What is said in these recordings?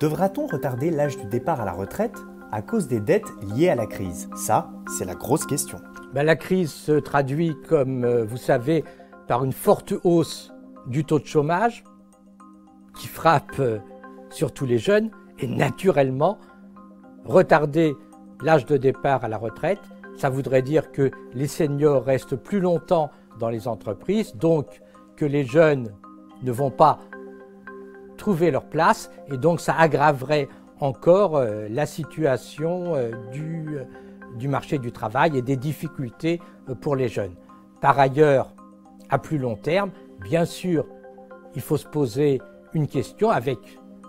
Devra-t-on retarder l'âge du départ à la retraite à cause des dettes liées à la crise? Ça, c'est la grosse question. Ben, la crise se traduit, comme euh, vous savez, par une forte hausse du taux de chômage qui frappe euh, surtout les jeunes et naturellement, retarder l'âge de départ à la retraite, ça voudrait dire que les seniors restent plus longtemps dans les entreprises, donc que les jeunes ne vont pas trouver leur place et donc ça aggraverait encore euh, la situation euh, du, euh, du, marché du travail et des difficultés pour les jeunes. Par ailleurs, à plus long terme, bien sûr, il faut se poser une question avec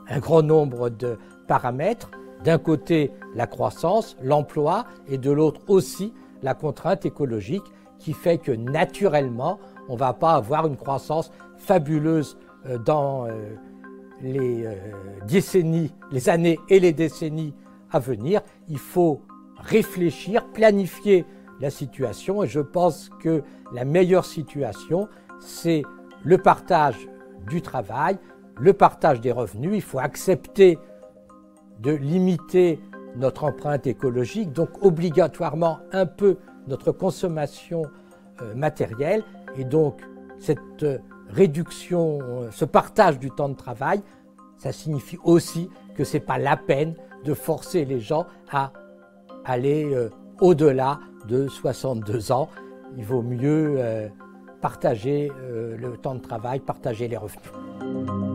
un grand nombre de paramètres. D'un côté, la croissance, l'emploi, et de l'autre aussi la contrainte écologique qui fait que naturellement, on ne va pas avoir une croissance fabuleuse dans les euh, décennies, les années et les décennies à venir. Il faut réfléchir, planifier la situation et je pense que la meilleure situation, c'est le partage du travail, le partage des revenus. Il faut accepter de limiter notre empreinte écologique, donc obligatoirement un peu notre consommation euh, matérielle et donc cette euh, réduction, euh, ce partage du temps de travail, ça signifie aussi que ce n'est pas la peine de forcer les gens à aller euh, au-delà de 62 ans. Il vaut mieux euh, partager le temps de travail, partager les revenus.